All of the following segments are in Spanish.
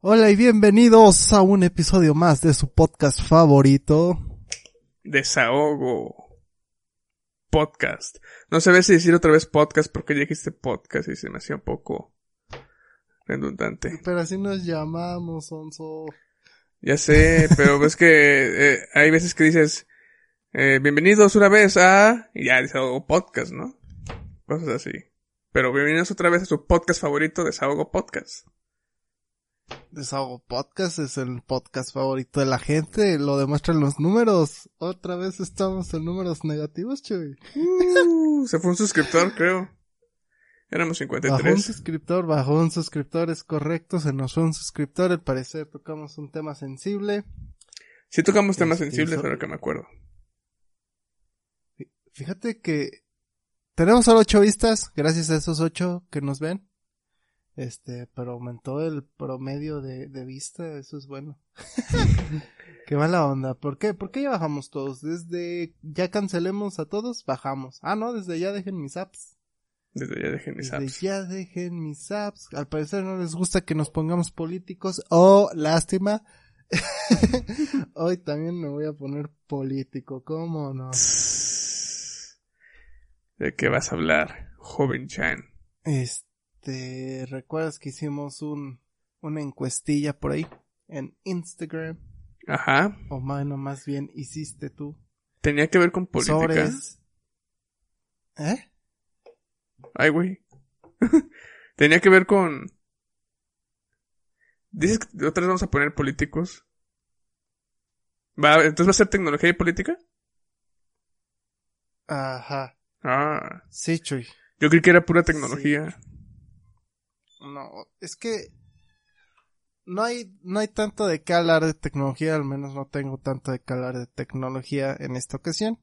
Hola y bienvenidos a un episodio más de su podcast favorito. Desahogo. Podcast. No sé si decir otra vez podcast porque ya dijiste podcast y se me hacía un poco redundante. Pero así nos llamamos, Onzo. Ya sé, pero es que eh, hay veces que dices, eh, bienvenidos una vez a... Y ya desahogo podcast, ¿no? Cosas así. Pero bienvenidos otra vez a su podcast favorito, Desahogo Podcast. Desahogo Podcast es el podcast favorito de la gente, lo demuestran los números. Otra vez estamos en números negativos, Chuy. Uh, se fue un suscriptor, creo. Éramos 53. Bajó un suscriptor, bajó un suscriptor, es correcto, se nos fue un suscriptor, al parecer tocamos un tema sensible. Sí tocamos temas Este, sensibles, ahora que me acuerdo. Fíjate que tenemos solo ocho vistas, gracias a esos ocho que nos ven. Este, pero aumentó el promedio de, de vista, eso es bueno. Qué mala onda. ¿Por qué? ¿Por qué ya bajamos todos? Desde ya cancelemos a todos, bajamos. Ah, no, desde ya dejen mis apps. Desde ya dejé mis Desde apps. ya dejen mis apps. Al parecer no les gusta que nos pongamos políticos. Oh, lástima. Hoy también me voy a poner político, ¿cómo no? ¿De qué vas a hablar, joven Chan? Este, ¿recuerdas que hicimos un, una encuestilla por ahí? En Instagram. Ajá. O bueno, más bien hiciste tú. Tenía que ver con política. ¿Eh? Ay, güey. Tenía que ver con... ¿Dices que otra vez vamos a poner políticos? Va, entonces va a ser tecnología y política? Ajá. Ah, Sí, Chuy. yo creí que era pura tecnología. No, es que no hay, no hay tanto de qué hablar de tecnología, al menos no tengo tanto de qué hablar de tecnología en esta ocasión.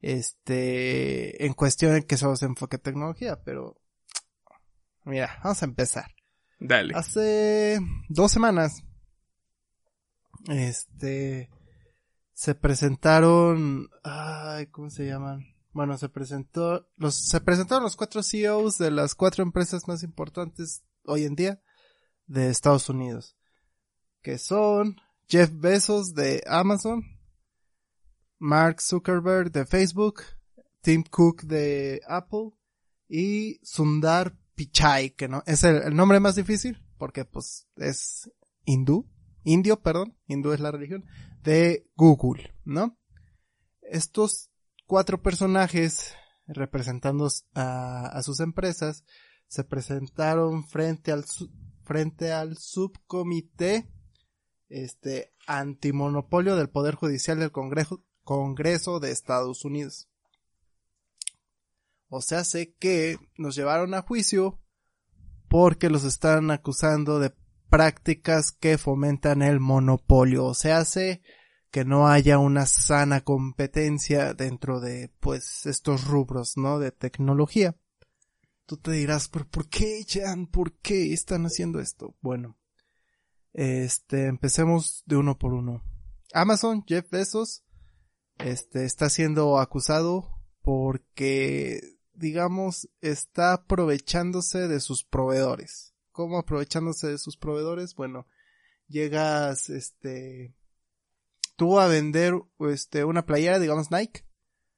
Este, en cuestión en que solo se enfoque tecnología, pero mira, vamos a empezar. Dale. Hace dos semanas, este, se presentaron, ay, ¿cómo se llaman? Bueno, se presentó, los, se presentaron los cuatro CEOs de las cuatro empresas más importantes hoy en día de Estados Unidos, que son Jeff Bezos de Amazon, Mark Zuckerberg de Facebook, Tim Cook de Apple y Sundar Pichai, que no, es el, nombre más difícil, porque pues es hindú, indio, perdón, hindú es la religión, de Google, ¿no? Estos cuatro personajes representando a, sus empresas se presentaron frente al, frente al subcomité este antimonopolio del Poder Judicial del Congreso, Congreso de Estados Unidos. O sea, sé que nos llevaron a juicio porque los están acusando de prácticas que fomentan el monopolio. O sea, sé que no haya una sana competencia dentro de, pues, estos rubros, ¿no? De tecnología. Tú te dirás, pero ¿por qué, Jan? ¿Por qué están haciendo esto? Bueno, este, empecemos de uno por uno. Amazon, Jeff Bezos, este, está siendo acusado porque, digamos, está aprovechándose de sus proveedores. ¿Cómo aprovechándose de sus proveedores? Bueno, llegas, este, tú a vender, este, una playera, digamos Nike,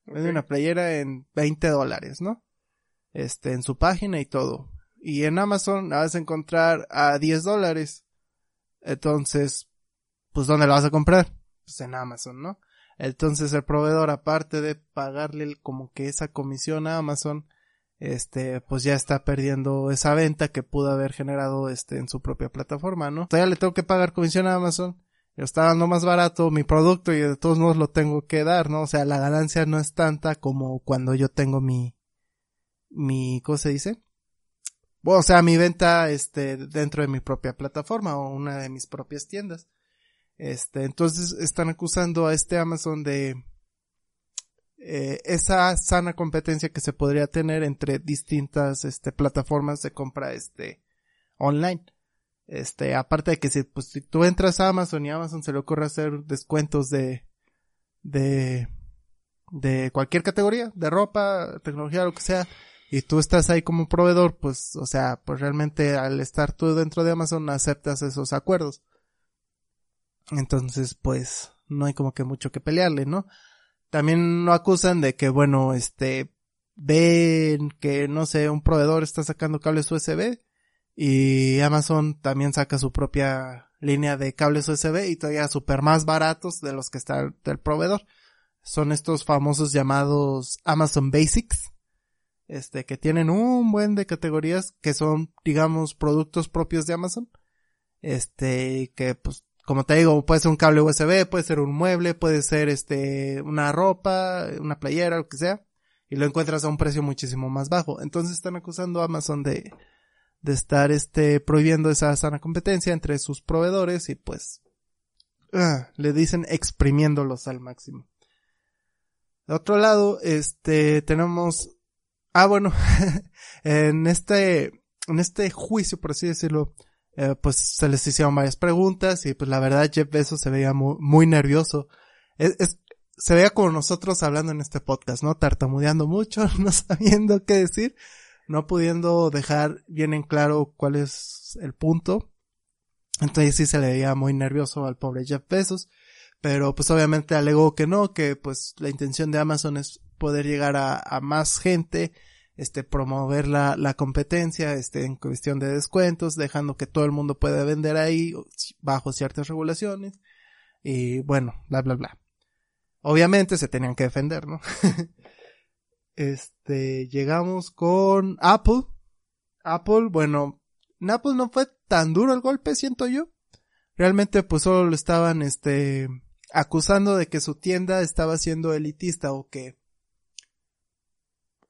vende una playera en 20 dólares, ¿no? Este, en su página y todo. Y en Amazon la vas a encontrar a 10 dólares. Entonces, pues ¿dónde la vas a comprar? Pues en Amazon, ¿no? Entonces el proveedor, aparte de pagarle como que esa comisión a Amazon, este, pues ya está perdiendo esa venta que pudo haber generado este en su propia plataforma, ¿no? Todavía le tengo que pagar comisión a Amazon, está dando más barato mi producto y de todos modos lo tengo que dar, ¿no? O sea, la ganancia no es tanta como cuando yo tengo mi, mi, ¿cómo se dice? o sea, mi venta, este, dentro de mi propia plataforma o una de mis propias tiendas. Este, entonces están acusando a este Amazon de eh, esa sana competencia que se podría tener entre distintas, este, plataformas de compra, este, online. Este, aparte de que si, pues, si tú entras a Amazon y Amazon se le ocurre hacer descuentos de, de, de cualquier categoría, de ropa, tecnología, lo que sea, y tú estás ahí como proveedor, pues, o sea, pues realmente al estar tú dentro de Amazon aceptas esos acuerdos. Entonces, pues, no hay como que mucho que pelearle, ¿no? También lo acusan de que, bueno, este, ven que, no sé, un proveedor está sacando cables USB y Amazon también saca su propia línea de cables USB y todavía super más baratos de los que está del proveedor. Son estos famosos llamados Amazon Basics, este, que tienen un buen de categorías que son, digamos, productos propios de Amazon. Este, que pues, como te digo, puede ser un cable USB, puede ser un mueble, puede ser este, una ropa, una playera, lo que sea. Y lo encuentras a un precio muchísimo más bajo. Entonces están acusando a Amazon de, de estar este prohibiendo esa sana competencia entre sus proveedores y pues ah, le dicen exprimiéndolos al máximo. De otro lado, este tenemos ah bueno, en este en este juicio por así decirlo, eh, pues se les hicieron varias preguntas y pues la verdad Jeff Bezos se veía muy, nervioso. Se veía como nosotros hablando en este podcast, ¿no? Tartamudeando mucho, no sabiendo qué decir no pudiendo dejar bien en claro cuál es el punto. Entonces sí se le veía muy nervioso al pobre Jeff Bezos, pero pues obviamente alegó que no, que pues la intención de Amazon es poder llegar a, más gente, este, promover la, la competencia, este, en cuestión de descuentos, dejando que todo el mundo pueda vender ahí bajo ciertas regulaciones, y bueno, bla bla bla. Obviamente se tenían que defender, ¿no? Este, llegamos con Apple. Apple, bueno, en Apple no fue tan duro el golpe, siento yo. Realmente pues solo lo estaban, este, acusando de que su tienda estaba siendo elitista o que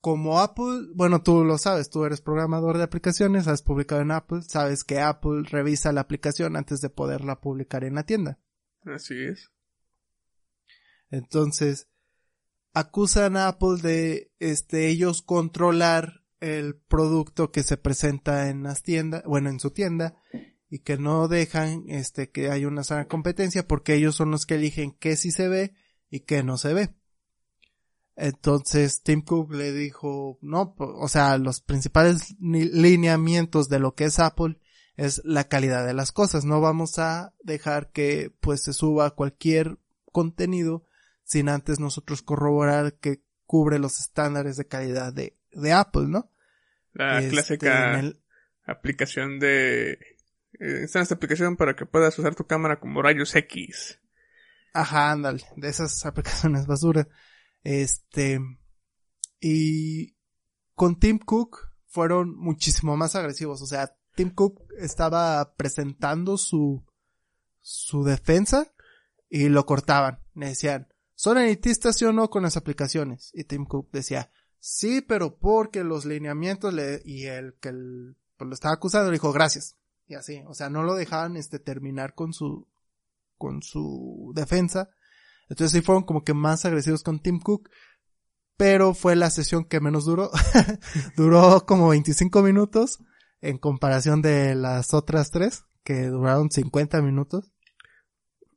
como Apple, bueno, tú lo sabes, tú eres programador de aplicaciones, has publicado en Apple, sabes que Apple revisa la aplicación antes de poderla publicar en la tienda. Así es. Entonces, acusan a Apple de este ellos controlar el producto que se presenta en las tiendas, bueno, en su tienda y que no dejan este que haya una sana competencia porque ellos son los que eligen qué sí se ve y qué no se ve. Entonces Tim Cook le dijo, no, o sea, los principales lineamientos de lo que es Apple es la calidad de las cosas. No vamos a dejar que pues se suba cualquier contenido sin antes nosotros corroborar que cubre los estándares de calidad de, de Apple, ¿no? La este, clásica aplicación de... Eh, esta aplicación para que puedas usar tu cámara como rayos X. Ajá, ándale, de esas aplicaciones basura. Este... Y con Tim Cook fueron muchísimo más agresivos. O sea, Tim Cook estaba presentando su, su defensa y lo cortaban. Le decían, ¿Son elitistas sí o no con las aplicaciones? Y Tim Cook decía, sí, pero porque los lineamientos le, y el que pues, lo estaba acusando le dijo gracias. Y así, o sea, no lo dejaban este terminar con su, con su defensa. Entonces sí fueron como que más agresivos con Tim Cook. Pero fue la sesión que menos duró. duró como 25 minutos en comparación de las otras tres que duraron 50 minutos.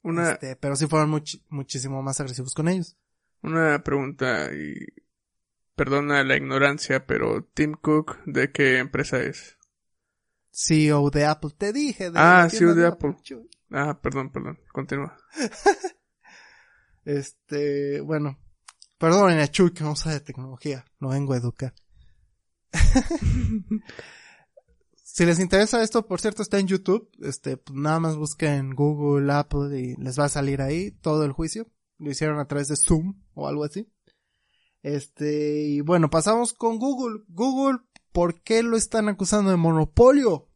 Una... Este, pero sí fueron muchísimo más agresivos con ellos. Una pregunta y perdona la ignorancia, pero Tim Cook, ¿de qué empresa es? CEO de Apple, te dije. De ah, CEO de, Apple. Ah, perdón, perdón, continúa. este, bueno, perdón, Chuy, que no sabe de tecnología, no vengo a educar. Si les interesa esto, por cierto, está en YouTube. Este, pues nada más busquen Google, Apple y les va a salir ahí todo el juicio. Lo hicieron a través de Zoom o algo así. Este, y bueno, pasamos con Google. Google, ¿por qué lo están acusando de monopolio?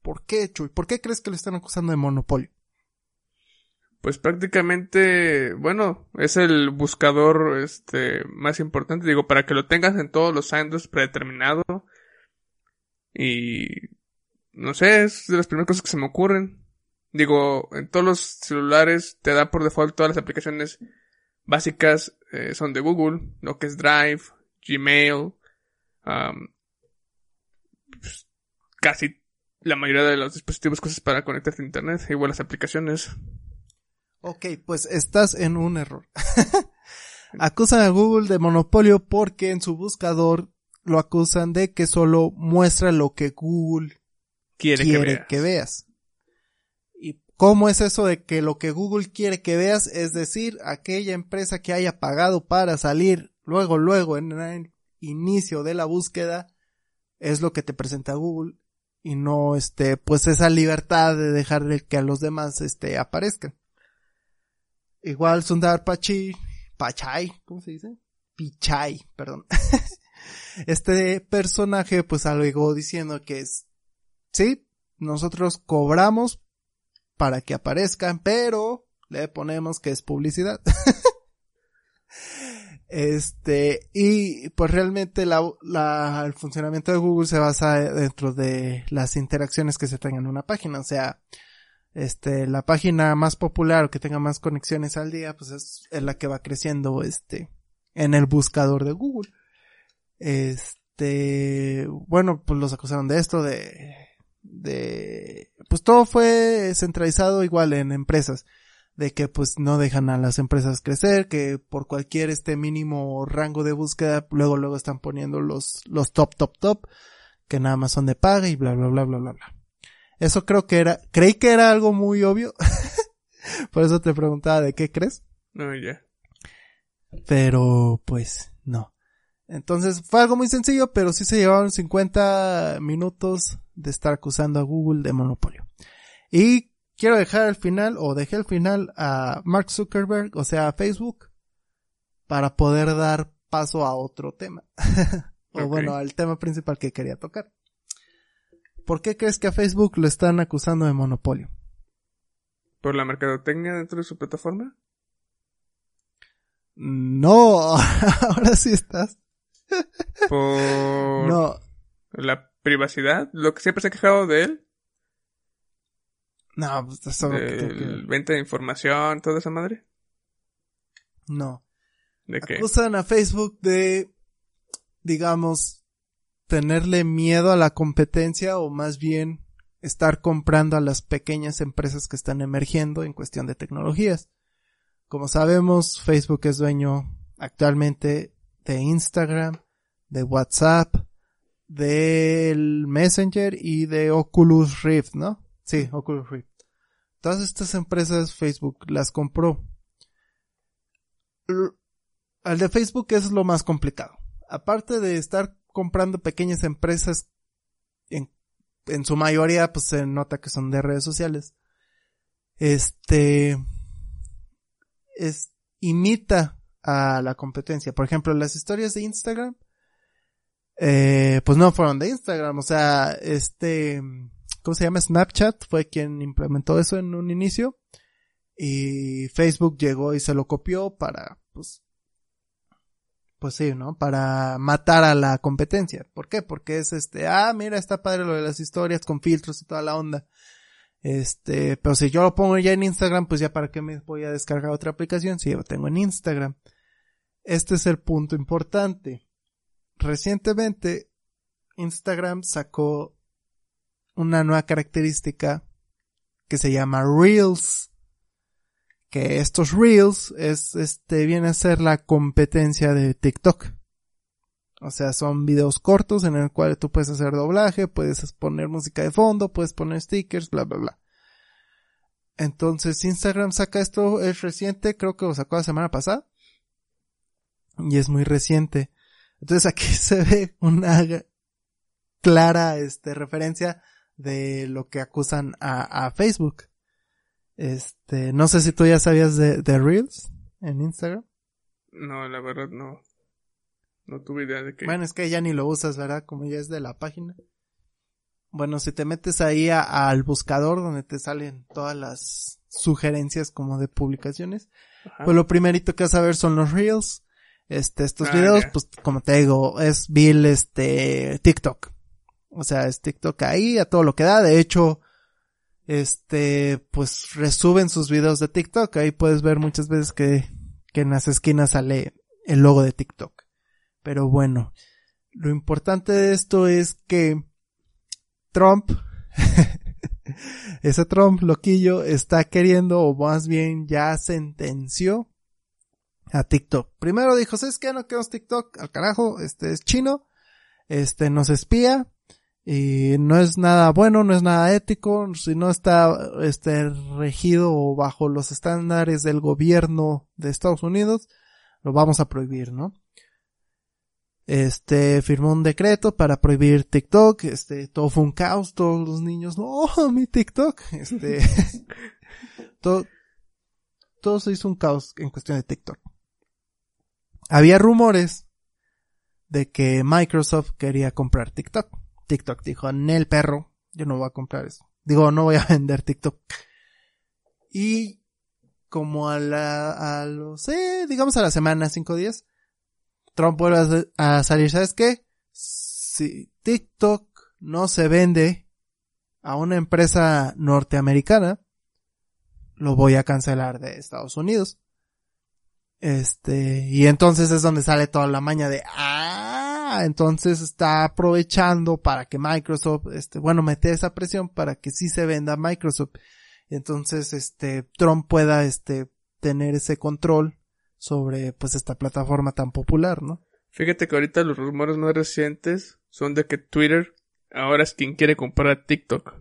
¿Por qué, Chuy? ¿Por qué crees que lo están acusando de monopolio? Pues prácticamente, bueno, es el buscador este más importante, digo, para que lo tengas en todos los años predeterminado Y no sé, es de las primeras cosas que se me ocurren. Digo, en todos los celulares te da por default todas las aplicaciones básicas eh, son de Google, lo que es Drive, Gmail, pues, casi la mayoría de los dispositivos cosas para conectarte a internet, igual las aplicaciones. Ok, pues estás en un error. acusan a Google de monopolio porque en su buscador lo acusan de que solo muestra lo que Google quiere, que, veas. ¿Y cómo es eso de que lo que Google quiere que veas? Es decir, aquella empresa que haya pagado para salir luego, luego en el inicio de la búsqueda es lo que te presenta Google y no este pues esa libertad de dejar que a los demás este aparezcan. Igual Sundar Pachi, Pachai, ¿cómo se dice? Pichai, perdón. este personaje pues alegó diciendo que es, sí, nosotros cobramos para que aparezcan, pero le ponemos que es publicidad. este, y pues realmente la, la, el funcionamiento de Google se basa dentro de las interacciones que se tengan en una página. O sea, este, la página más popular o que tenga más conexiones al día, pues es, es la que va creciendo, este, en el buscador de Google. Este, bueno, pues los acusaron de esto, de, de, pues todo fue centralizado igual en empresas, de que pues no dejan a las empresas crecer, que por cualquier este mínimo rango de búsqueda, luego luego están poniendo los, los top, top, top, que nada más son de paga y bla, bla, bla, bla, bla, bla. Eso creo que era, creí que era algo muy obvio. Por eso te preguntaba de qué crees. No, ya. Pero, pues, no. Entonces fue algo muy sencillo, pero sí se llevaron 50 minutos de estar acusando a Google de monopolio. Y quiero dejar al final, o dejé al final a Mark Zuckerberg, o sea, a Facebook, para poder dar paso a otro tema. o bueno, al tema principal que quería tocar. ¿Por qué crees que a Facebook lo están acusando de monopolio? ¿Por la mercadotecnia dentro de su plataforma? No, ahora sí estás. Por no. la privacidad, lo que siempre se ha quejado de él. No, pues eso venta de información, toda esa madre. No. ¿De qué? Acusan a Facebook de, digamos, tenerle miedo a la competencia o más bien estar comprando a las pequeñas empresas que están emergiendo en cuestión de tecnologías. Como sabemos, Facebook es dueño actualmente de Instagram, de WhatsApp, del Messenger y de Oculus Rift, ¿no? Sí, Oculus Rift. Todas estas empresas Facebook las compró. Al de Facebook es lo más complicado. Aparte de estar comprando pequeñas empresas, en, en su mayoría pues se nota que son de redes sociales. Este, es, imita a la competencia. Por ejemplo, las historias de Instagram, eh, pues no fueron de Instagram, o sea, este, ¿cómo se llama? Snapchat fue quien implementó eso en un inicio y Facebook llegó y se lo copió para, pues, pues sí, ¿no? Para matar a la competencia. ¿Por qué? Porque es este, ah, mira, está padre lo de las historias con filtros y toda la onda. Este, pero si yo lo pongo ya en Instagram, pues ya para qué me voy a descargar otra aplicación si yo lo tengo en Instagram. Este es el punto importante. Recientemente, Instagram sacó una nueva característica que se llama Reels que estos reels es, este, viene a ser la competencia de TikTok. O sea, son videos cortos en el cual tú puedes hacer doblaje, puedes poner música de fondo, puedes poner stickers, bla, bla, bla. Entonces Instagram saca esto, es reciente, creo que lo sacó la semana pasada. Y es muy reciente. Entonces aquí se ve una clara, este, referencia de lo que acusan a, a Facebook. Este, no sé si tú ya sabías de, de Reels en Instagram. No, la verdad no. No tuve idea de que. Bueno, es que ya ni lo usas, ¿verdad? Como ya es de la página. Bueno, si te metes ahí al buscador donde te salen todas las sugerencias como de publicaciones, pues lo primerito que vas a ver son los Reels. Este, estos ah, videos, pues como te digo, es Bill, este, TikTok. O sea, es TikTok ahí a todo lo que da. De hecho, este, pues resuben sus videos de TikTok. Ahí puedes ver muchas veces que, que en las esquinas sale el logo de TikTok. Pero bueno, lo importante de esto es que Trump, ese Trump loquillo está queriendo, o más bien ya sentenció a TikTok. Primero dijo, ¿sabes qué? No queremos TikTok, al carajo, este es chino, este nos espía, y no es nada bueno, no es nada ético, si no está este regido bajo los estándares del gobierno de Estados Unidos, lo vamos a prohibir, ¿no? Este firmó un decreto para prohibir TikTok, este todo fue un caos, todos los niños, no, mi TikTok, este todo todo se hizo un caos en cuestión de TikTok. Había rumores de que Microsoft quería comprar TikTok TikTok dijo, el perro, yo no voy a comprar eso. Digo, no voy a vender TikTok. Y como a la, a los, eh, digamos a la semana, cinco días, Trump vuelve a, salir, ¿sabes qué? Si TikTok no se vende a una empresa norteamericana, lo voy a cancelar de Estados Unidos. Este, y entonces es donde sale toda la maña de, ah, entonces está aprovechando para que Microsoft, este, bueno, mete esa presión para que sí se venda Microsoft. Entonces, este, Trump pueda, este, tener ese control sobre, pues, esta plataforma tan popular, ¿no? Fíjate que ahorita los rumores más recientes son de que Twitter ahora es quien quiere comprar TikTok.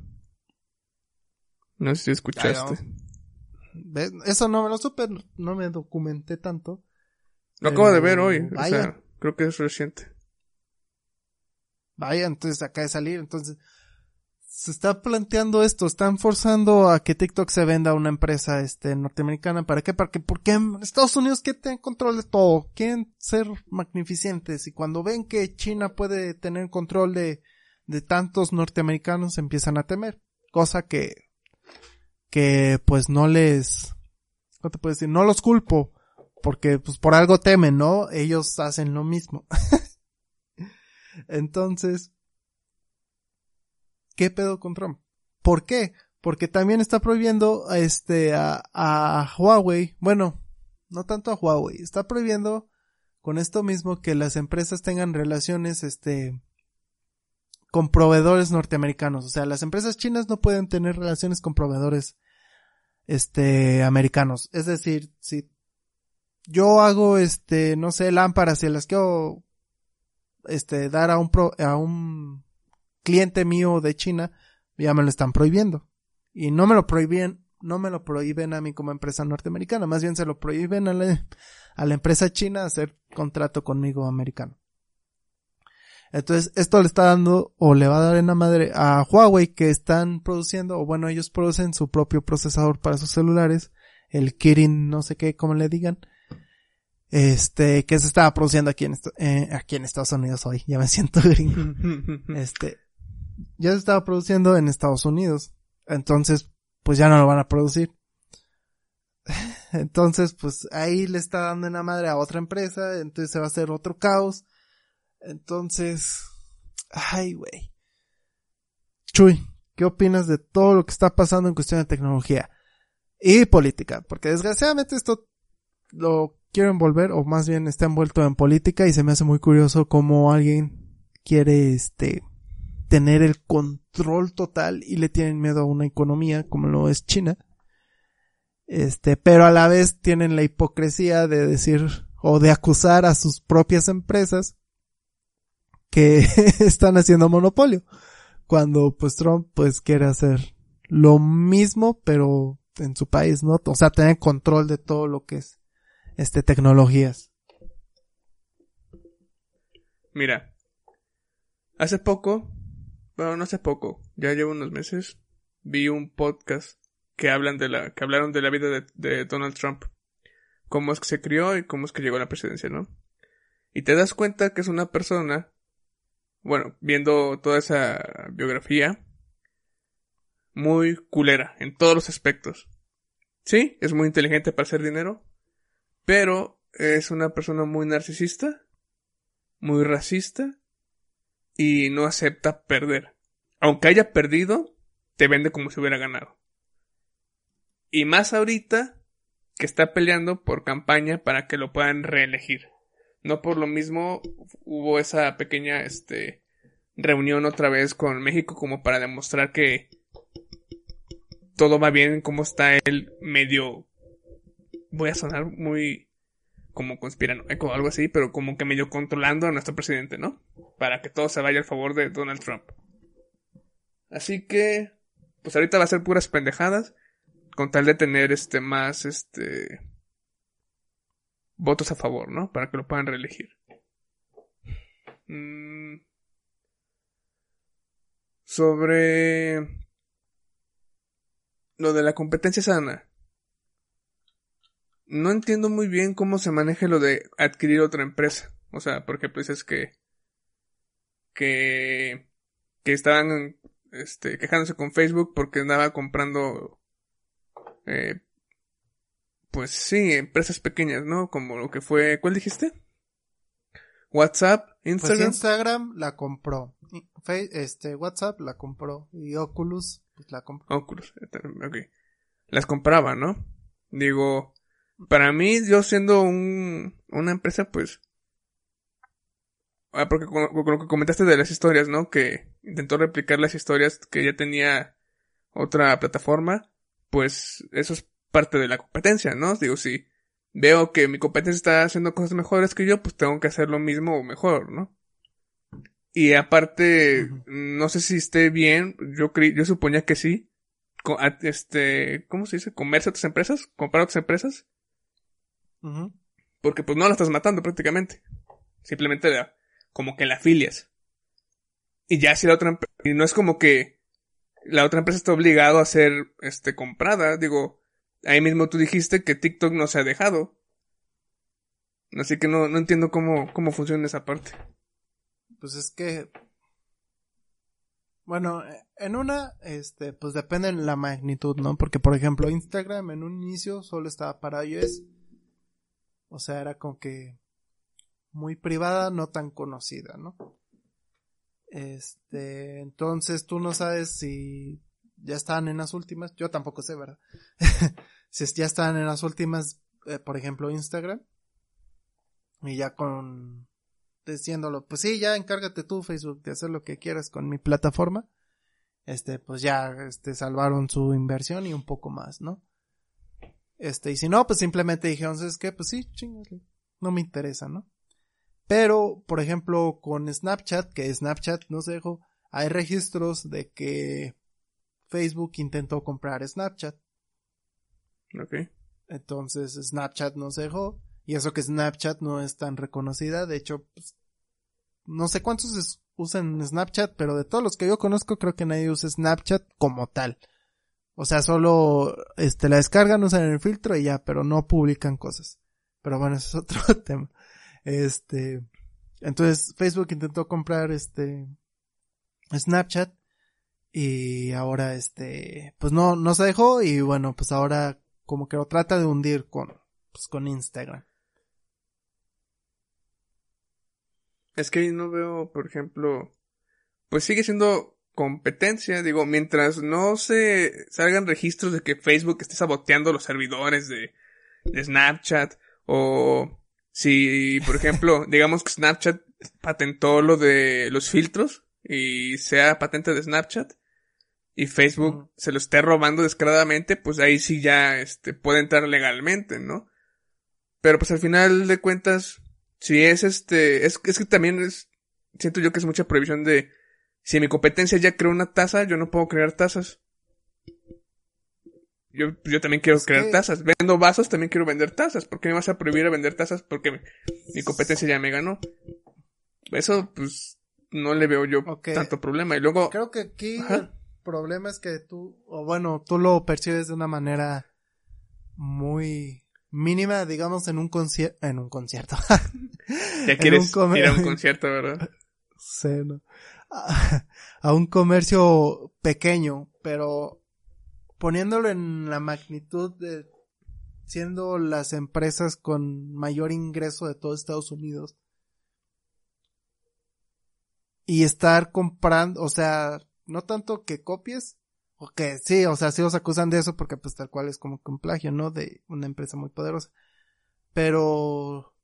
No sé si escuchaste. Eso no me lo supe, no me documenté tanto. Lo acabo de ver hoy. O sea, creo que es reciente. Vaya, entonces acá de salir, entonces se está planteando esto, están forzando a que TikTok se venda a una empresa este norteamericana, ¿para qué? Para que porque en Estados Unidos que tienen control de todo, quieren ser magnificentes y cuando ven que China puede tener control de de tantos norteamericanos empiezan a temer, cosa que que pues no les ¿cómo te puedo decir? No los culpo porque pues por algo temen, ¿no? Ellos hacen lo mismo. Entonces, ¿qué pedo con Trump? ¿Por qué? Porque también está prohibiendo este a, a Huawei, bueno, no tanto a Huawei, está prohibiendo con esto mismo que las empresas tengan relaciones este con proveedores norteamericanos, o sea, las empresas chinas no pueden tener relaciones con proveedores este americanos, es decir, si yo hago este no sé lámparas y las quiero este, dar a un, a un cliente mío de China, ya me lo están prohibiendo. Y no me lo prohíben, no me lo prohíben a mí como empresa norteamericana, más bien se lo prohíben a la, a la empresa china hacer contrato conmigo americano. Entonces, esto le está dando o le va a dar en la madre a Huawei que están produciendo, o bueno, ellos producen su propio procesador para sus celulares, el Kirin, no sé qué, como le digan, este, que se estaba produciendo aquí en, eh, aquí en Estados Unidos hoy, ya me siento gringo. este, ya se estaba produciendo en Estados Unidos. Entonces, pues ya no lo van a producir. Entonces, pues ahí le está dando una madre a otra empresa, entonces se va a hacer otro caos. Entonces, ay, güey. Chuy, ¿qué opinas de todo lo que está pasando en cuestión de tecnología y política? Porque desgraciadamente esto lo quiero envolver, o más bien está envuelto en política y se me hace muy curioso cómo alguien quiere, este, tener el control total y le tienen miedo a una economía como lo es China. Este, pero a la vez tienen la hipocresía de decir o de acusar a sus propias empresas que están haciendo monopolio. Cuando pues Trump pues quiere hacer lo mismo pero en su país, ¿no? O sea, tener control de todo lo que es este, tecnologías. Mira, hace poco, bueno, no hace poco, ya llevo unos meses, vi un podcast que hablan de la, que hablaron de la vida de, Donald Trump. Cómo es que se crió y cómo es que llegó a la presidencia, ¿no? Y te das cuenta que es una persona, bueno, viendo toda esa biografía, muy culera en todos los aspectos. Sí, es muy inteligente para hacer dinero, pero es una persona muy narcisista, muy racista y no acepta perder. Aunque haya perdido, te vende como si hubiera ganado. Y más ahorita que está peleando por campaña para que lo puedan reelegir. No por lo mismo hubo esa pequeña este reunión otra vez con México como para demostrar que todo va bien, como está él medio voy a sonar muy como conspiranoico algo así, pero como que medio controlando a nuestro presidente, ¿no? Para que todo se vaya al favor de Donald Trump. Así que, pues ahorita va a ser puras pendejadas, con tal de tener este más, este, votos a favor, ¿no? Para que lo puedan reelegir. Mm. Sobre lo de la competencia sana no entiendo muy bien cómo se maneja lo de adquirir otra empresa. O sea, porque pues es que que que estaban este quejándose con Facebook porque andaba comprando eh, pues sí, empresas pequeñas, ¿no? Como lo que fue, ¿cuál dijiste? WhatsApp, Pues Instagram. Instagram la compró. Este, WhatsApp la compró. Y Oculus, pues la compró. Oculus, ok. Las compraba, ¿no? Digo, para mí, yo siendo un, una empresa, pues... Ah, porque con, con lo que comentaste de las historias, ¿no? Que intentó replicar las historias que ya tenía otra plataforma, pues eso es parte de la competencia, ¿no? Digo, si veo que mi competencia está haciendo cosas mejores que yo, pues tengo que hacer lo mismo o mejor, ¿no? Y aparte, no sé si esté bien, yo suponía que sí. Co- a- este, ¿cómo se dice? Comerse a otras empresas, comprar otras empresas, Ujú. porque pues no la estás matando prácticamente. Simplemente la- como que la afilias. Y ya si la otra empresa, y no es como que la otra empresa está obligado a ser, este, comprada, digo, ahí mismo tú dijiste que TikTok no se ha dejado. Así que no, no entiendo cómo, cómo funciona esa parte. Pues es que. Bueno, en una, este, pues depende de la magnitud, ¿no? Porque, por ejemplo, Instagram en un inicio solo estaba para iOS. O sea, era como que muy privada, no tan conocida, ¿no? Este, entonces tú no sabes si ya están en las últimas. Yo tampoco sé, ¿verdad? si ya están en las últimas, eh, por ejemplo, Instagram. Y ya con diciéndolo, pues sí, ya encárgate tú, Facebook, de hacer lo que quieras con mi plataforma. Este, pues ya, este, salvaron su inversión y un poco más, ¿no? Este, y si no, pues simplemente dijeron, ¿sabes qué? Pues sí, chingale, no me interesa, ¿no? Pero, por ejemplo, con Snapchat, que Snapchat no se dejó, hay registros de que Facebook intentó comprar Snapchat. Ok. Entonces Snapchat no se dejó. Y eso que Snapchat no es tan reconocida. De hecho, pues, no sé cuántos usan Snapchat, pero de todos los que yo conozco, creo que nadie usa Snapchat como tal. O sea, solo este la descargan, usan el filtro y ya, pero no publican cosas. Pero bueno, eso es otro tema. Este, entonces Facebook intentó comprar este Snapchat y ahora este, pues no, no se dejó y bueno, pues ahora como que lo trata de hundir con, pues con Instagram. Es que ahí no veo, por ejemplo, pues sigue siendo competencia, digo, mientras no se salgan registros de que Facebook esté saboteando los servidores de, de Snapchat o si, por ejemplo, digamos que Snapchat patentó lo de los filtros y sea patente de Snapchat y Facebook se lo esté robando descaradamente, pues ahí sí ya este puede entrar legalmente, ¿no? Pero pues al final de cuentas, si es este, es, es que también es, siento yo que es mucha prohibición de, si mi competencia ya creó una taza, yo no puedo crear tazas. Yo, yo también quiero Es crear que- tazas. Vendo vasos, también quiero vender tazas. ¿Por qué me vas a prohibir a vender tazas? Porque mi, mi competencia ya me ganó. Eso, pues, no le veo yo tanto problema. Y luego, Creo que aquí Ajá. Problema es que tú, o bueno, tú lo percibes de una manera muy mínima, digamos, en un concierto, en un concierto. ya quieres un ir a un concierto, ¿verdad? Sí, ¿no? a, a un comercio pequeño, pero poniéndolo en la magnitud de siendo las empresas con mayor ingreso de todo Estados Unidos. y estar comprando, o sea, no tanto que copies, o que sí, o sea, sí os acusan de eso porque pues tal cual es como que un plagio, ¿no? De una empresa muy poderosa. Pero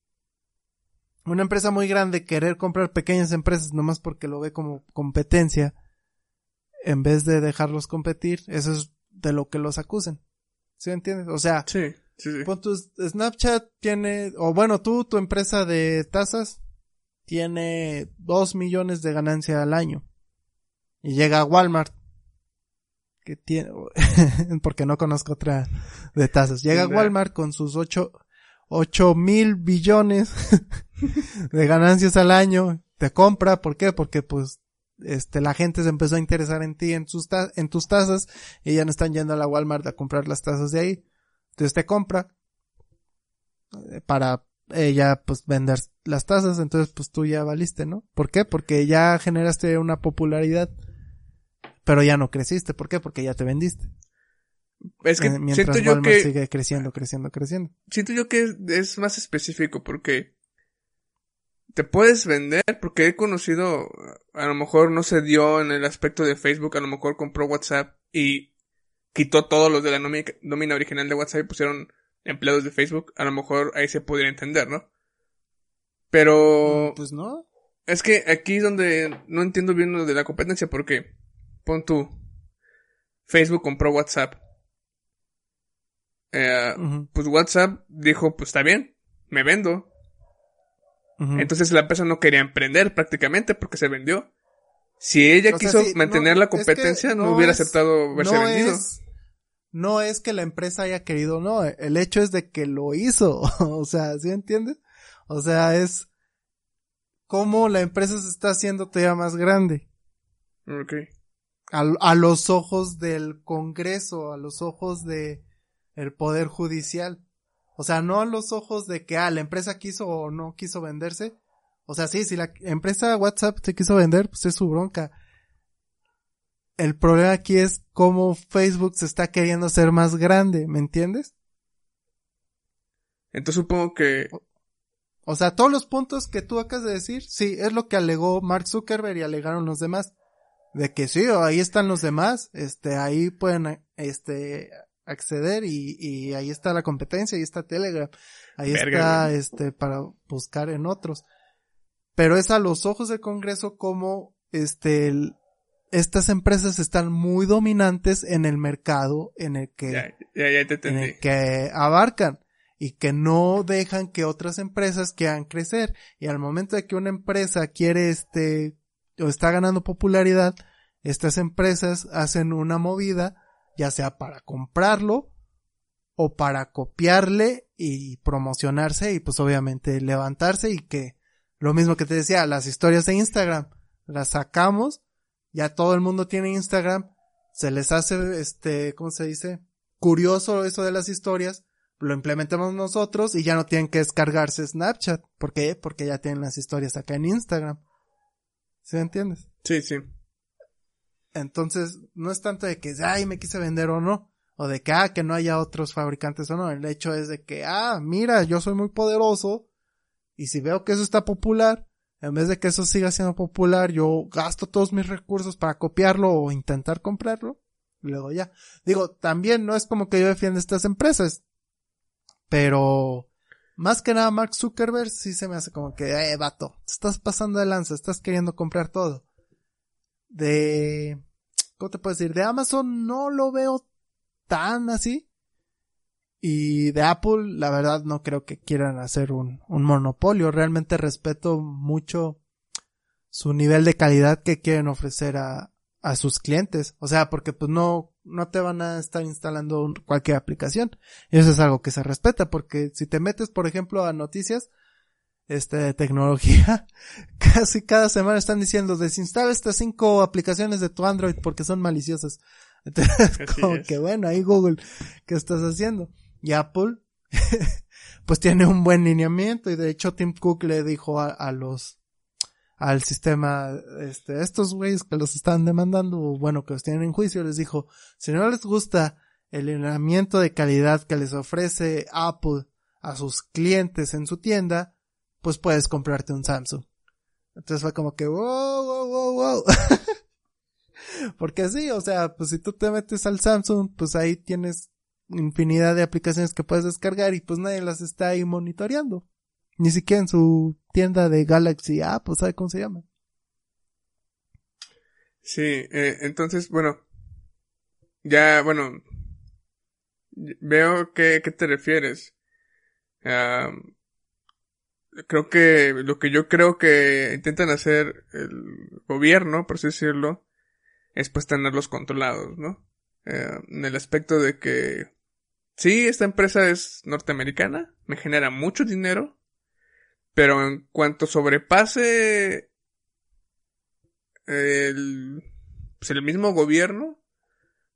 una empresa muy grande querer comprar pequeñas empresas nomás porque lo ve como competencia, en vez de dejarlos competir, eso es de lo que los acusen. ¿Sí me entiendes? O sea, Sí, sí, sí. pon tu Snapchat tiene, o bueno, tú, tu empresa de tazas, tiene dos millones de ganancia al año. Y llega a Walmart, que tiene, porque no conozco otra de tazas. Llega a. Walmart con sus ocho, ocho mil billones de ganancias al año. Te compra, ¿por qué? Porque pues, este, la gente se empezó a interesar en ti, en sus en tus tazas, y ya no están yendo a la Walmart a comprar las tazas de ahí. Entonces te compra eh, para ella pues vender las tazas, entonces pues tú ya valiste, ¿no? ¿Por qué? Porque ya generaste una popularidad, pero ya no creciste, ¿por qué? Porque ya te vendiste. Es que Eh, mientras siento yo Walmart que sigue creciendo, creciendo, creciendo. siento yo que es, es más específico porque te puedes vender porque he conocido, a lo mejor no se dio en el aspecto de Facebook, a lo mejor compró WhatsApp y quitó todos los de la nómina, nómina original de WhatsApp y pusieron empleados de Facebook, a lo mejor ahí se podría entender, ¿no? Pero Pues no. es que aquí es donde no entiendo bien lo de la competencia porque pon tú Facebook compró WhatsApp. Eh, pues WhatsApp dijo, pues está bien, me vendo. Entonces la empresa no quería emprender prácticamente porque se vendió. Si ella O sea, quiso mantener no, la es que competencia, no, no hubiera es- aceptado verse no vendido. es, no es que la empresa haya querido, no, el hecho es de que lo hizo, o sea, ¿sí entiendes? O sea, es cómo la empresa se está haciendo todavía más grande. Ok. A, a los ojos del Congreso, a los ojos de el Poder Judicial. O sea, no a los ojos de que, ah, la empresa quiso o no quiso venderse. O sea, sí, si la empresa WhatsApp se quiso vender, pues es su bronca. El problema aquí es cómo Facebook se está queriendo ser más grande, ¿me entiendes? Entonces supongo que... O sea, todos los puntos que tú acabas de decir, sí, es lo que alegó Mark Zuckerberg y alegaron los demás. De que sí, ahí están los demás, este, ahí pueden, este, acceder y, y ahí está la competencia, ahí está Telegram, ahí Verga, está, güey. este, para buscar en otros. Pero es a los ojos del Congreso como, este, el- estas empresas están muy dominantes en el mercado en el que Ya, ya, ya te en el que abarcan y que no dejan que otras empresas quieran crecer. Y al momento de que una empresa quiere este, o está ganando popularidad, estas empresas hacen una movida, ya sea para comprarlo o para copiarle y promocionarse y pues obviamente levantarse y que lo mismo que te decía, las historias de Instagram, las sacamos, ya todo el mundo tiene Instagram, se les hace este, ¿cómo se dice? curioso eso de las historias, lo implementamos nosotros y ya no tienen que descargarse Snapchat. ¿Por qué? Porque ya tienen las historias acá en Instagram. ¿Sí me entiendes? Sí, sí. Entonces, no es tanto de que, ay, me quise vender o no. O de que, ah, que no haya otros fabricantes o no. El hecho es de que, ah, mira, yo soy muy poderoso. Y si veo que eso está popular, en vez de que eso siga siendo popular, yo gasto todos mis recursos para copiarlo o intentar comprarlo. Y luego ya. Digo, también no es como que yo defienda estas empresas. Pero, más que nada, Mark Zuckerberg sí se me hace como que, eh, vato, estás pasando de lanza, estás queriendo comprar todo. De, ¿cómo te puedo decir? De Amazon no lo veo tan así. Y de Apple, la verdad, no creo que quieran hacer un, un monopolio. Realmente respeto mucho su nivel de calidad que quieren ofrecer a, a sus clientes. O sea, porque pues no, no te van a estar instalando cualquier aplicación. Y eso es algo que se respeta, porque si te metes, por ejemplo, a noticias, este, de tecnología, casi cada semana están diciendo, desinstala estas cinco aplicaciones de tu Android porque son maliciosas. Entonces, Así como es. que bueno, ahí Google, ¿qué estás haciendo? Y Apple, pues tiene un buen lineamiento y de hecho Tim Cook le dijo a, a los, al sistema, este, estos güeyes que los están demandando, bueno, que los tienen en juicio, les dijo, si no les gusta el lineamiento de calidad que les ofrece Apple a sus clientes en su tienda, pues puedes comprarte un Samsung. Entonces fue como que, wow, wow, wow, wow. Porque sí, o sea, pues si tú te metes al Samsung, pues ahí tienes infinidad de aplicaciones que puedes descargar y pues nadie las está ahí monitoreando. Ni siquiera en su tienda de Galaxy Ah, pues sabe cómo se llama. Sí, eh, entonces, bueno, ya, bueno, veo que, qué te refieres. creo que lo que yo creo que intentan hacer el gobierno, por así decirlo, es pues tenerlos controlados, ¿no? En el aspecto de que sí, esta empresa es norteamericana, me genera mucho dinero, pero en cuanto sobrepase el, pues el mismo gobierno,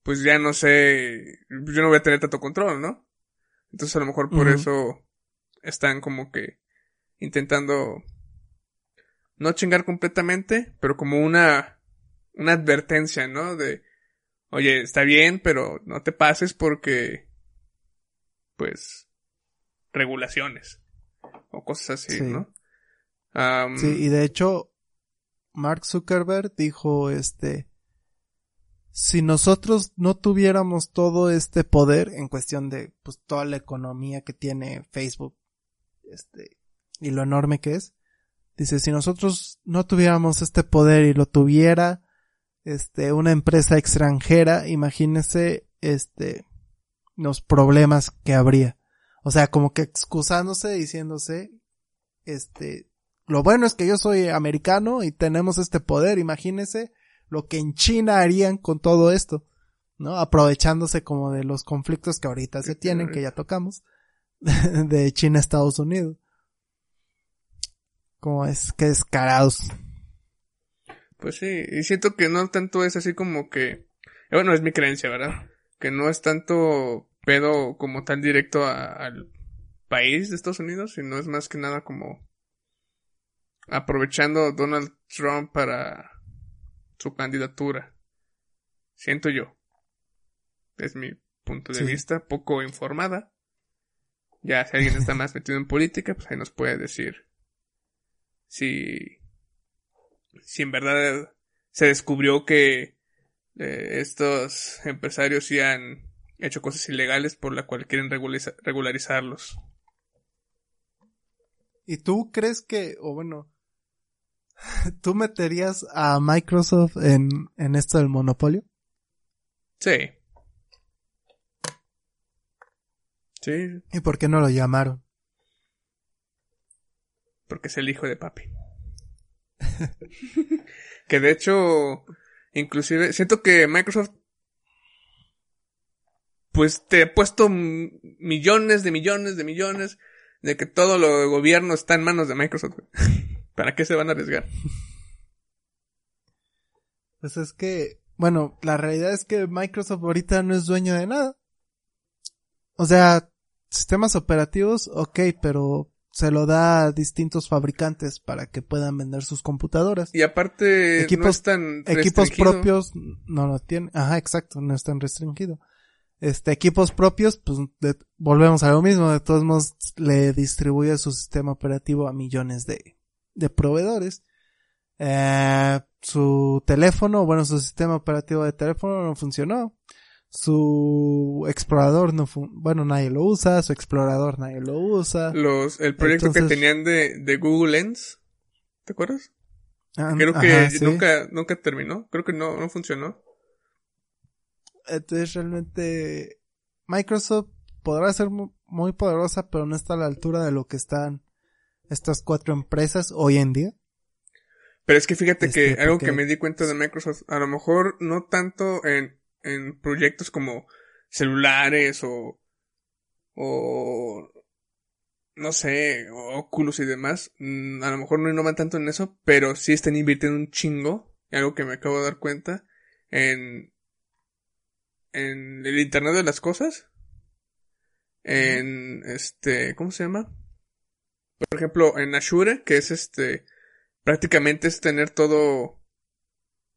pues ya no sé, yo no voy a tener tanto control, ¿no? Entonces a lo mejor por eso están como que intentando no chingar completamente, pero como una una advertencia, ¿no? De, oye, está bien, pero no te pases porque, pues, regulaciones o cosas así, ¿no? sí, y de hecho, Mark Zuckerberg dijo, este, si nosotros no tuviéramos todo este poder en cuestión de, pues, toda la economía que tiene Facebook, este, y lo enorme que es, dice, si nosotros no tuviéramos este poder y lo tuviera este, una empresa extranjera, imagínese, este, los problemas que habría. O sea, como que excusándose, diciéndose, este, lo bueno es que yo soy americano y tenemos este poder, imagínese lo que en China harían con todo esto, ¿no? Aprovechándose como de los conflictos que ahorita se tienen, que ya tocamos, de China a Estados Unidos. Como es que descarados. Pues sí, y siento que no tanto es así como que, bueno, es mi creencia, ¿verdad? Que no es tanto pedo como tan directo al país de Estados Unidos, sino es más que nada como aprovechando Donald Trump para su candidatura. Siento yo. Es mi punto de vista, poco informada. Ya si alguien está más metido en política, pues ahí nos puede decir si si en verdad se descubrió que eh, estos empresarios sí han hecho cosas ilegales por la cual quieren regularizarlos. ¿Y tú crees que, o bueno, tú meterías a Microsoft en, en esto del monopolio? Sí. Sí. ¿Y por qué no lo llamaron? Porque es el hijo de papi. que de hecho, inclusive, siento que Microsoft pues te ha puesto millones de millones de millones de que todo lo gobierno está en manos de Microsoft. ¿Para qué se van a arriesgar? Pues es que, bueno, la realidad es que Microsoft ahorita no es dueño de nada. O sea, sistemas operativos, ok, pero se lo da a distintos fabricantes para que puedan vender sus computadoras. Y aparte, equipos, no es tan equipos propios no lo tienen. Ajá, exacto, no es tan restringido. Este, equipos propios, pues volvemos a lo mismo, de todos modos le distribuye su sistema operativo a millones de, de proveedores. Eh, su teléfono, bueno, su sistema operativo de teléfono no funcionó su explorador no bueno nadie lo usa su explorador nadie lo usa los el proyecto que tenían de, de Google Lens ¿te acuerdas? Ah, creo que nunca nunca terminó creo que no no funcionó entonces realmente Microsoft podrá ser muy poderosa pero no está a la altura de lo que están estas cuatro empresas hoy en día. Pero es que fíjate que este, algo que me di cuenta de Microsoft a lo mejor no tanto en en proyectos como celulares o, o no sé, Oculus y demás, mm, a lo mejor no innovan tanto en eso, pero sí están invirtiendo un chingo, algo que me acabo de dar cuenta, en, en el Internet de las Cosas, en este, ¿cómo se llama? Por ejemplo, en Azure, que es este, prácticamente es tener todo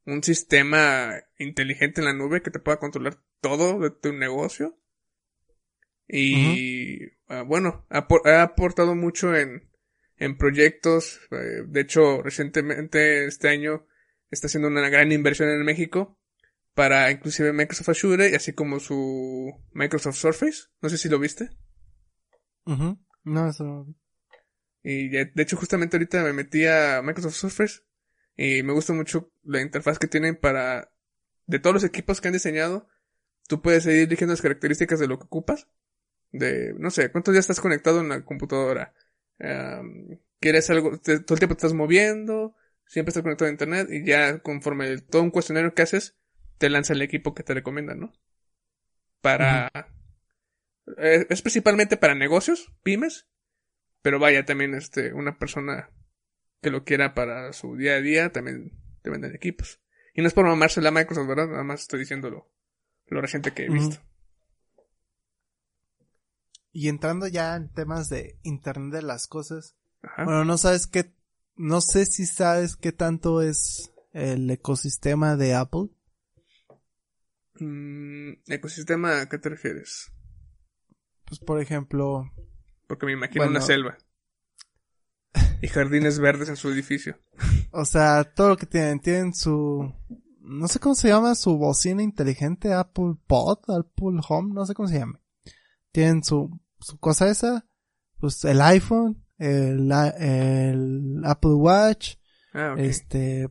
un sistema inteligente en la nube que te pueda controlar todo de tu negocio. Y ah, bueno, ha, aportado mucho en, en proyectos. Eh, de hecho, recientemente este año está haciendo una gran inversión en México para inclusive Microsoft Azure y así como su Microsoft Surface. No sé si lo viste. No, eso no. Y de hecho justamente ahorita me metí a Microsoft Surface y me gusta mucho la interfaz que tienen para de todos los equipos que han diseñado. Tú puedes ir eligiendo las características de lo que ocupas. De, no sé, cuántos días estás conectado en la computadora. quieres algo, todo el tiempo te estás moviendo, siempre estás conectado a internet y ya conforme todo un cuestionario que haces, te lanza el equipo que te recomienda, ¿no? Para, eh, es principalmente para negocios, pymes, pero vaya, también este, una persona que lo quiera para su día a día, también te venden equipos. Y no es por mamarse la Microsoft, ¿verdad? Nada más estoy diciendo lo, reciente que he visto. Y entrando ya en temas de Internet de las cosas. Bueno, no sabes qué, no sé si sabes qué tanto es el ecosistema de Apple. Mm, ¿Ecosistema a qué te refieres? Pues por ejemplo. Porque me imagino una selva. y jardines verdes en su edificio. O sea, todo lo que tienen, tienen su, no sé cómo se llama, su bocina inteligente, Apple Pod, Apple Home, no sé cómo se llama. Tienen su, su cosa esa, pues el iPhone, el, el Apple Watch, ah, este,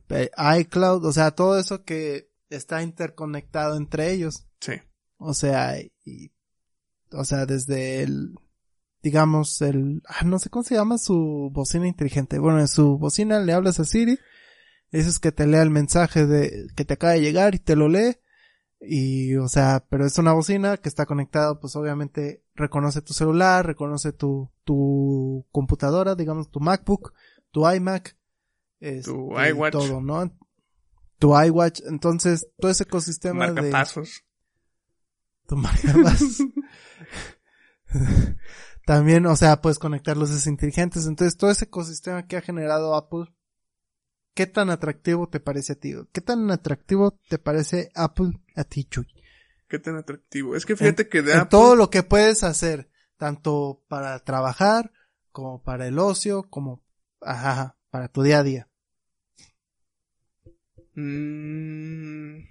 iCloud, o sea, todo eso que está interconectado entre ellos. Sí. O sea, y, o sea, desde el, digamos, el, ah, no sé cómo se llama su bocina inteligente. Bueno, en su bocina le hablas a Siri, es que te lea el mensaje de, que te acaba de llegar y te lo lee. Y, o sea, pero es una bocina que está conectada, pues obviamente reconoce tu celular, reconoce tu, tu computadora, digamos, tu MacBook, tu iMac, este, tu iWatch. Todo, ¿no? Tu iWatch. Entonces, todo ese ecosistema de... pasos. Tu marcapasos. También, o sea, puedes conectar luces inteligentes. Entonces, todo ese ecosistema que ha generado Apple, ¿qué tan atractivo te parece a ti? ¿Qué tan atractivo te parece Apple a ti, Chuy? ¿Qué tan atractivo? Es que fíjate que de Apple... todo lo que puedes hacer, tanto para trabajar, como para el ocio, como, ajá, para tu día a día. Mm,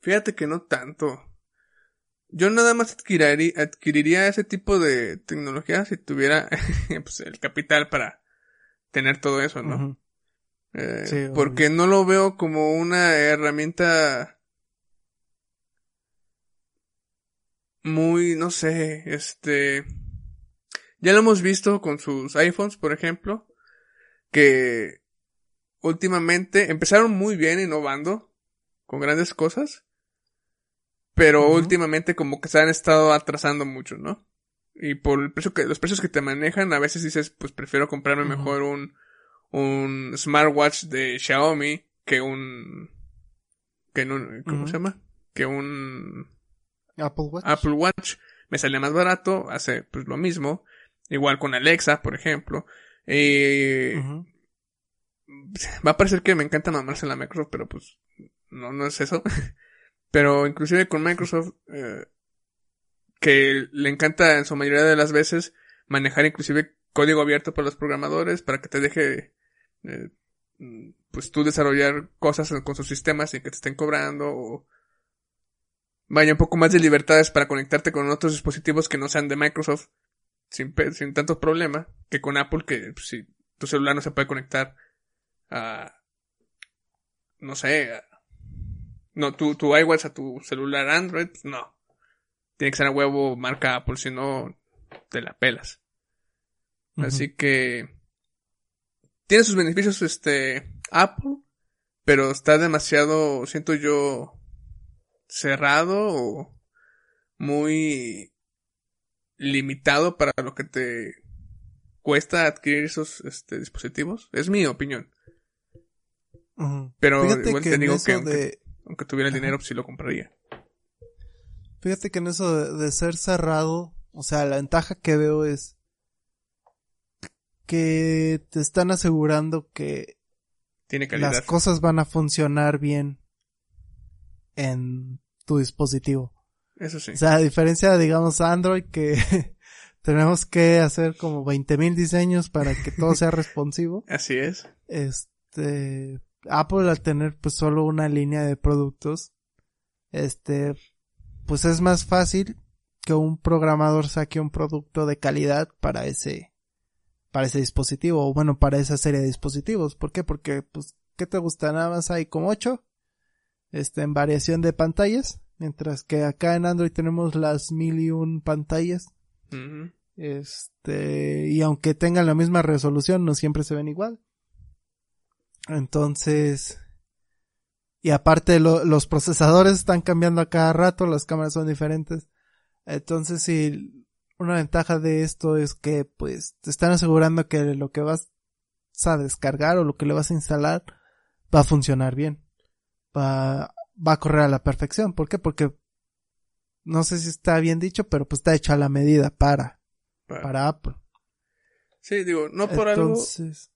fíjate que no tanto. Yo nada más adquiriría, adquiriría ese tipo de tecnología si tuviera pues, el capital para tener todo eso, ¿no? Eh, porque no lo veo como una herramienta muy, no sé, este, ya lo hemos visto con sus iPhones, por ejemplo, que últimamente empezaron muy bien innovando con grandes cosas pero últimamente como que se han estado atrasando mucho, ¿no? Y por el precio que, los precios que te manejan, a veces dices, pues prefiero comprarme mejor un, un smartwatch de Xiaomi que un, que un, ¿cómo se llama? Que un Apple Watch. Apple Watch me sale más barato, hace pues lo mismo. Igual con Alexa, por ejemplo. Eh, Va a parecer que me encanta mamarse la Microsoft, pero pues no, no es eso. Pero inclusive con Microsoft, eh, que le encanta en su mayoría de las veces manejar inclusive código abierto para los programadores para que te deje eh, pues tú desarrollar cosas con sus sistemas sin que te estén cobrando o vaya un poco más de libertades para conectarte con otros dispositivos que no sean de Microsoft sin, sin tanto problema que con Apple que pues, si tu celular no se puede conectar a no sé no, tu, tu iWatch a tu celular Android, pues no. Tiene que ser a huevo marca Apple, si no, te la pelas. Así que, tiene sus beneficios este, Apple, pero está demasiado, siento yo, cerrado o muy limitado para lo que te cuesta adquirir esos este, dispositivos. Es mi opinión. Pero igual te digo que aunque tuviera el dinero, pues sí lo compraría. Fíjate que en eso de, ser cerrado, o sea, la ventaja que veo es que te están asegurando que Tiene las cosas van a funcionar bien en tu dispositivo. Eso sí. O sea, a diferencia, digamos, Android, que tenemos que hacer como 20.000 diseños para que todo sea responsivo. Así es. Este, Apple al tener pues solo una línea de productos, este, pues es más fácil que un programador saque un producto de calidad para ese, para ese dispositivo, o bueno, para esa serie de dispositivos. ¿Por qué? Porque, pues, ¿qué te gusta? Nada más hay como ocho, este, en variación de pantallas, mientras que acá en Android tenemos las mil y un pantallas. Este, y aunque tengan la misma resolución, no siempre se ven igual. Entonces, y aparte lo- los procesadores están cambiando a cada rato, las cámaras son diferentes. Entonces, sí, una ventaja de esto es que, pues, te están asegurando que lo que vas a descargar o lo que le vas a instalar va a funcionar bien. Va, va a correr a la perfección. ¿Por qué? Porque no sé si está bien dicho, pero pues está hecha a la medida para, Pa- para Apple. Sí, digo, no por algo, Entonces,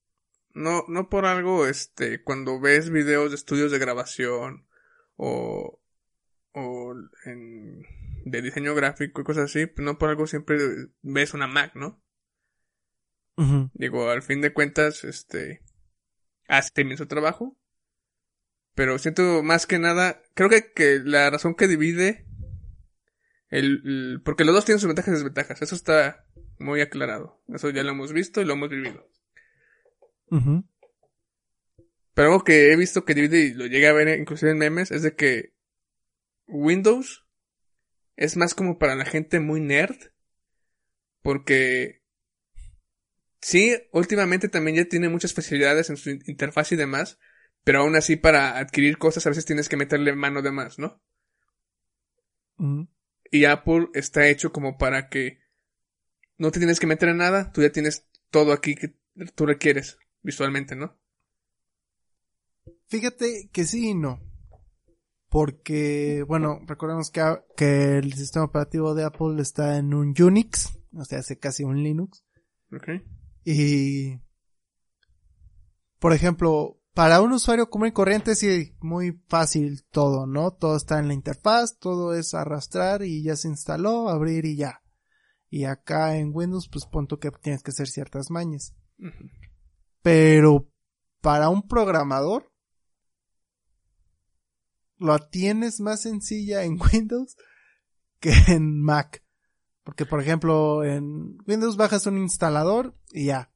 no, no por algo, este, cuando ves videos de estudios de grabación o, o en, de diseño gráfico y cosas así, pues no por algo siempre ves una Mac, ¿no? Digo, al fin de cuentas, este, hace bien su trabajo. Pero siento más que nada, creo que, que la razón que divide el, el- porque los dos tienen sus ventajas y desventajas, eso está muy aclarado. Eso ya lo hemos visto y lo hemos vivido. Pero algo que he visto que divide y lo llegué a ver inclusive en memes es de que Windows es más como para la gente muy nerd. Porque sí, últimamente también ya tiene muchas facilidades en su in- interfaz y demás. Pero aún así para adquirir cosas a veces tienes que meterle mano de más, ¿no? Y Apple está hecho como para que no te tienes que meter en nada, tú ya tienes todo aquí que tú requieres visualmente, ¿no? Fíjate que sí y no. Porque, bueno, recordemos que, que el sistema operativo de Apple está en un Unix, o sea, hace casi un Linux. ¿Ok? Y, por ejemplo, para un usuario común y corriente sí, muy fácil todo, ¿no? Todo está en la interfaz, todo es arrastrar y ya se instaló, abrir y ya. Y acá en Windows, pues punto que tienes que hacer ciertas mañas. Pero para un programador, lo tienes más sencilla en Windows que en Mac. Porque, por ejemplo, en Windows bajas un instalador y ya.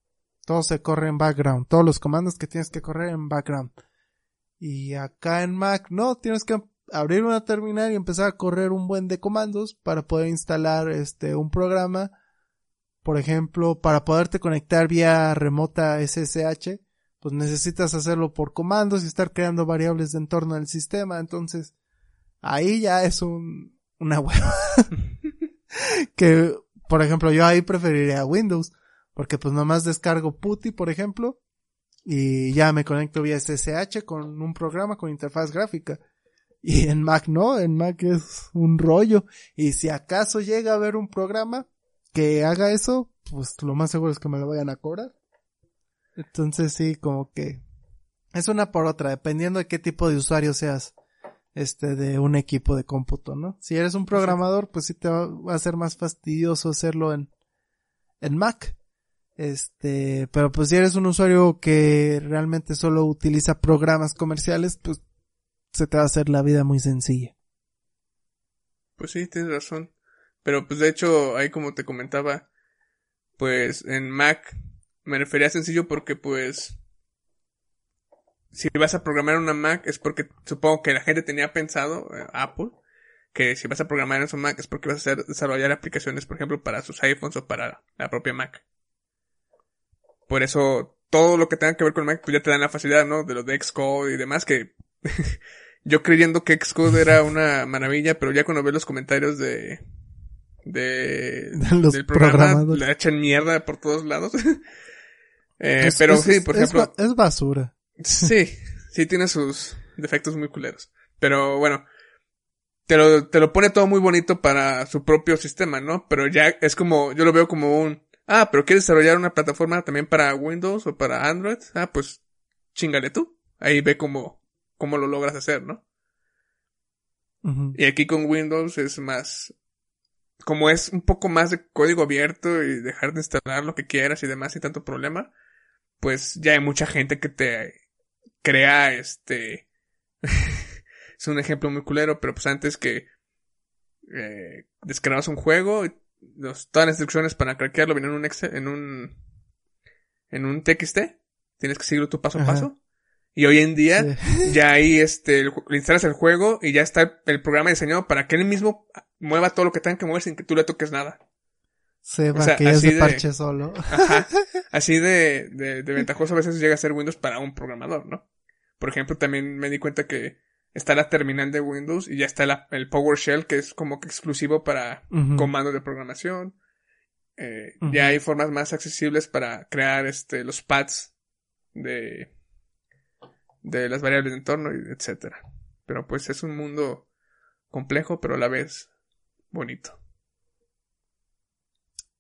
Todo se corre en background. Todos los comandos que tienes que correr en background. Y acá en Mac, no, tienes que abrir una terminal y empezar a correr un buen de comandos para poder instalar este un programa. Por ejemplo, para poderte conectar vía remota SSH, pues necesitas hacerlo por comandos y estar creando variables de entorno del sistema. Entonces, ahí ya es un, una hueva. que, por ejemplo, yo ahí preferiría Windows. Porque pues nomás descargo PuTTY, por ejemplo, y ya me conecto vía SSH con un programa con interfaz gráfica. Y en Mac no, en Mac es un rollo. Y si acaso llega a haber un programa que haga eso, pues lo más seguro es que me lo vayan a cobrar. Entonces sí, como que es una por otra, dependiendo de qué tipo de usuario seas, este, de un equipo de cómputo, ¿no? Si eres un programador, pues sí te va, a ser más fastidioso hacerlo en, en Mac. Este, pero pues si eres un usuario que realmente solo utiliza programas comerciales, pues se te va a hacer la vida muy sencilla. Pues sí, tienes razón. Pero pues de hecho, ahí como te comentaba, pues en Mac me refería a sencillo porque pues si vas a programar una Mac es porque supongo que la gente tenía pensado, eh, Apple, que si vas a programar en su Mac es porque vas a hacer, desarrollar aplicaciones, por ejemplo, para sus iPhones o para la propia Mac. Por eso todo lo que tenga que ver con Mac pues ya te dan la facilidad, ¿no? De lo de Xcode y demás que yo creyendo que Xcode era una maravilla, pero ya cuando ves los comentarios de de, los del programa le echan mierda por todos lados. Eh, Es- pero es- sí, por es ejemplo, ba- es basura. sí, sí tiene sus defectos muy culeros. Pero bueno, te lo, te lo pone todo muy bonito para su propio sistema, ¿no? Pero ya es como, yo lo veo como un, ah, pero quieres desarrollar una plataforma también para Windows o para Android, ah, pues chingale tú. Ahí ve cómo, cómo lo logras hacer, ¿no? Y aquí con Windows es más como es un poco más de código abierto y dejar de instalar lo que quieras y demás y tanto problema, pues ya hay mucha gente que te crea este es un ejemplo muy culero, pero pues antes que eh, descargabas un juego, los, todas las instrucciones para craquearlo vienen en un Excel, en un en un TXT, tienes que seguirlo tu paso a paso. Y hoy en día ya ahí este le instalas el juego y ya está el, programa diseñado para que él mismo mueva todo lo que tenga que mover sin que tú le toques nada. Se va, que ya se parche solo. Ajá. Así de, de, de ventajoso a veces llega a ser Windows para un programador, ¿no? Por ejemplo, también me di cuenta que está la terminal de Windows y ya está el PowerShell, que es como que exclusivo para comandos de programación. Eh, ya hay formas más accesibles para crear este, los pads de, de las variables de entorno, etcétera. Pero pues es un mundo complejo, pero a la vez bonito.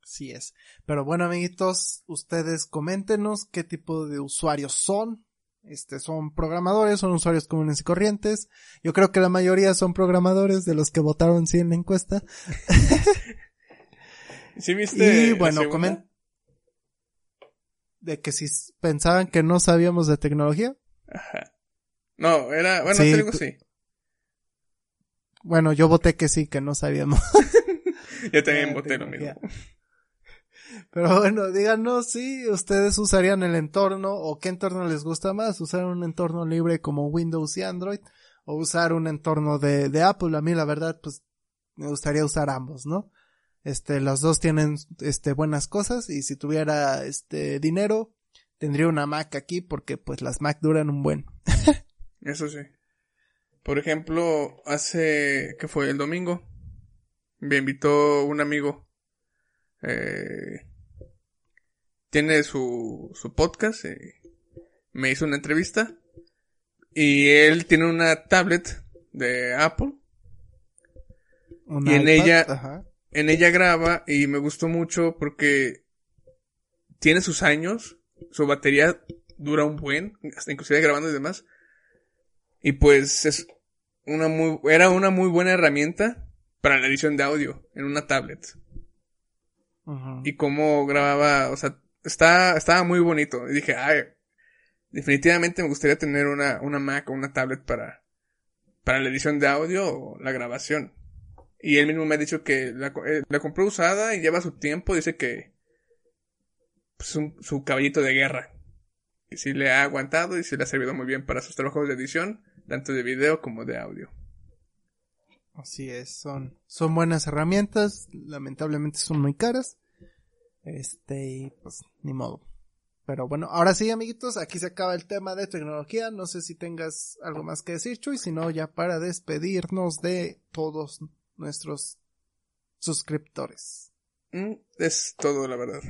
Así es. Pero bueno, amiguitos, ustedes coméntenos qué tipo de usuarios son, este, son programadores, son usuarios comunes y corrientes. Yo creo que la mayoría son programadores de los que votaron sí en la encuesta. ¿Sí viste? Y bueno, comen de que si pensaban que no sabíamos de tecnología. Ajá. No, era, bueno, sí, te sí. Bueno, yo voté que sí, que no sabíamos. yo también voté lo mismo. Pero bueno, díganos si ustedes usarían el entorno o qué entorno les gusta más, usar un entorno libre como Windows y Android o usar un entorno de, de Apple. A mí la verdad, pues me gustaría usar ambos, ¿no? Este, los dos tienen, este, buenas cosas y si tuviera, este, dinero, tendría una Mac aquí porque pues las Mac duran un buen. Eso sí. Por ejemplo, hace, ¿qué fue? El domingo. Me invitó un amigo eh, tiene su, su podcast, eh, me hizo una entrevista y él tiene una tablet de Apple y en ella en ella graba y me gustó mucho porque tiene sus años, su batería dura un buen, hasta inclusive grabando y demás. Y pues es una muy era una muy buena herramienta para la edición de audio en una tablet y cómo grababa, o sea, está, estaba muy bonito. Y dije, ay, definitivamente me gustaría tener una, una Mac o una tablet para, para la edición de audio o la grabación. Y él mismo me ha dicho que la, eh, la compró usada y lleva su tiempo, dice que pues, un, su caballito de guerra. Y sí le ha aguantado y sí le ha servido muy bien para sus trabajos de edición, tanto de video como de audio. Así es, son, son buenas herramientas, lamentablemente son muy caras. Este, y pues, ni modo. Pero bueno, ahora sí, amiguitos, aquí se acaba el tema de tecnología. No sé si tengas algo más que decir, Chuy, si no, ya para despedirnos de todos nuestros suscriptores. Mm, es todo, la verdad.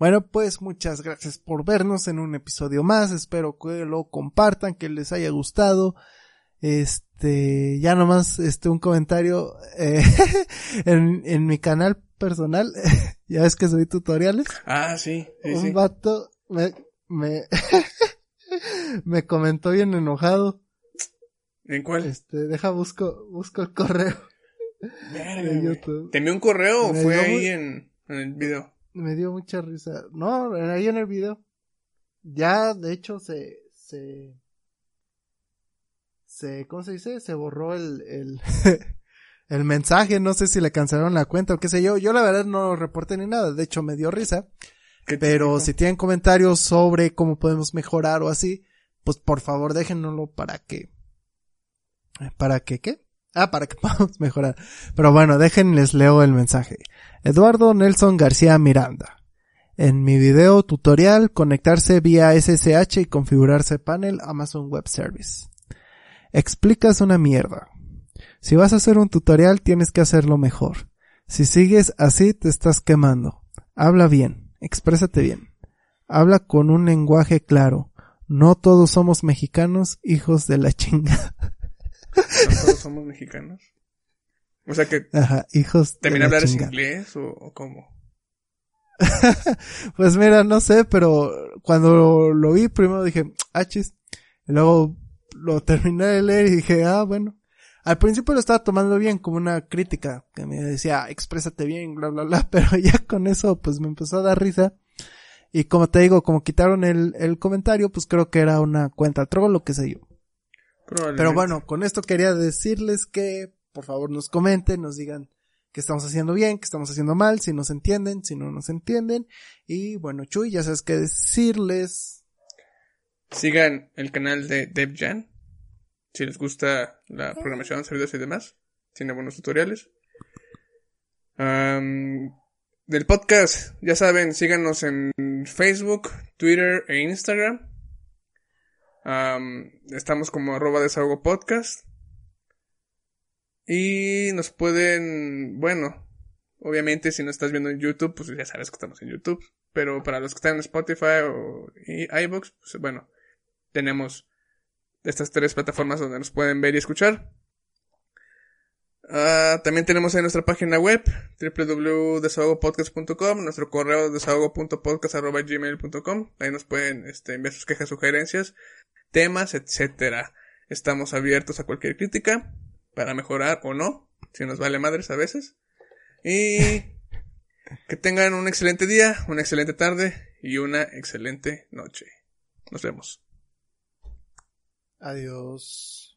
Bueno, pues muchas gracias por vernos en un episodio más. Espero que lo compartan, que les haya gustado. Este, ya nomás, este, un comentario, eh, en, en mi canal personal, ya ves que subí tutoriales. Ah, sí. un vato me, me, me comentó bien enojado. ¿En cuál? Este, deja busco, busco el correo. de YouTube. ¿Te envió un correo o fue ahí en, en el video? Me dio mucha risa. No, ahí en el video. Ya, de hecho, se, se, se, ¿cómo se dice? Se borró el, el, el mensaje, no sé si le cancelaron la cuenta o qué sé yo. Yo la verdad no lo reporté ni nada, de hecho me dio risa. Pero si tienen comentarios sobre cómo podemos mejorar o así, pues por favor déjenoslo para que, para que, ¿qué? Ah, para que podamos mejorar. Pero bueno, déjenles leo el mensaje. Eduardo Nelson García Miranda. En mi video tutorial, conectarse vía SSH y configurarse panel Amazon Web Service. Explicas una mierda. Si vas a hacer un tutorial tienes que hacerlo mejor. Si sigues así te estás quemando. Habla bien, exprésate bien. Habla con un lenguaje claro. No todos somos mexicanos, hijos de la chinga. ¿No todos somos mexicanos? O sea que... Ajá, hijos ¿También hablar inglés o, cómo? pues mira, no sé, pero cuando lo vi primero dije, ah, chis. Y luego lo terminé de leer y dije, ah, bueno. al principio lo estaba tomando bien como una crítica, que me decía, exprésate bien, bla, bla, bla, pero ya con eso pues me empezó a dar risa. Y como te digo, como quitaron el, el comentario, pues creo que era una cuenta troll o qué sé yo. Pero bueno, con esto quería decirles que por favor nos comenten, nos digan que estamos haciendo bien, que estamos haciendo mal, si nos entienden, si no nos entienden. Y bueno, Chuy, ya sabes qué decirles. Sigan el canal de DevJan. Si les gusta la programación, servidores y demás. Tiene buenos tutoriales. del podcast, ya saben, síganos en Facebook, Twitter e Instagram. Estamos como arroba desahogo podcast. Y nos pueden, bueno, obviamente si no estás viendo en YouTube, pues ya sabes que estamos en YouTube. Pero para los que están en Spotify o iBox, pues bueno, tenemos estas tres plataformas donde nos pueden ver y escuchar. Ah, también tenemos en nuestra página web www.desahogopodcast.com, nuestro correo desahogo.podcast.gmail.com. Ahí nos pueden este, enviar sus quejas, sugerencias, temas, etcétera. Estamos abiertos a cualquier crítica para mejorar o no, si nos vale madres a veces. Y que tengan un excelente día, una excelente tarde y una excelente noche. Nos vemos. Adiós.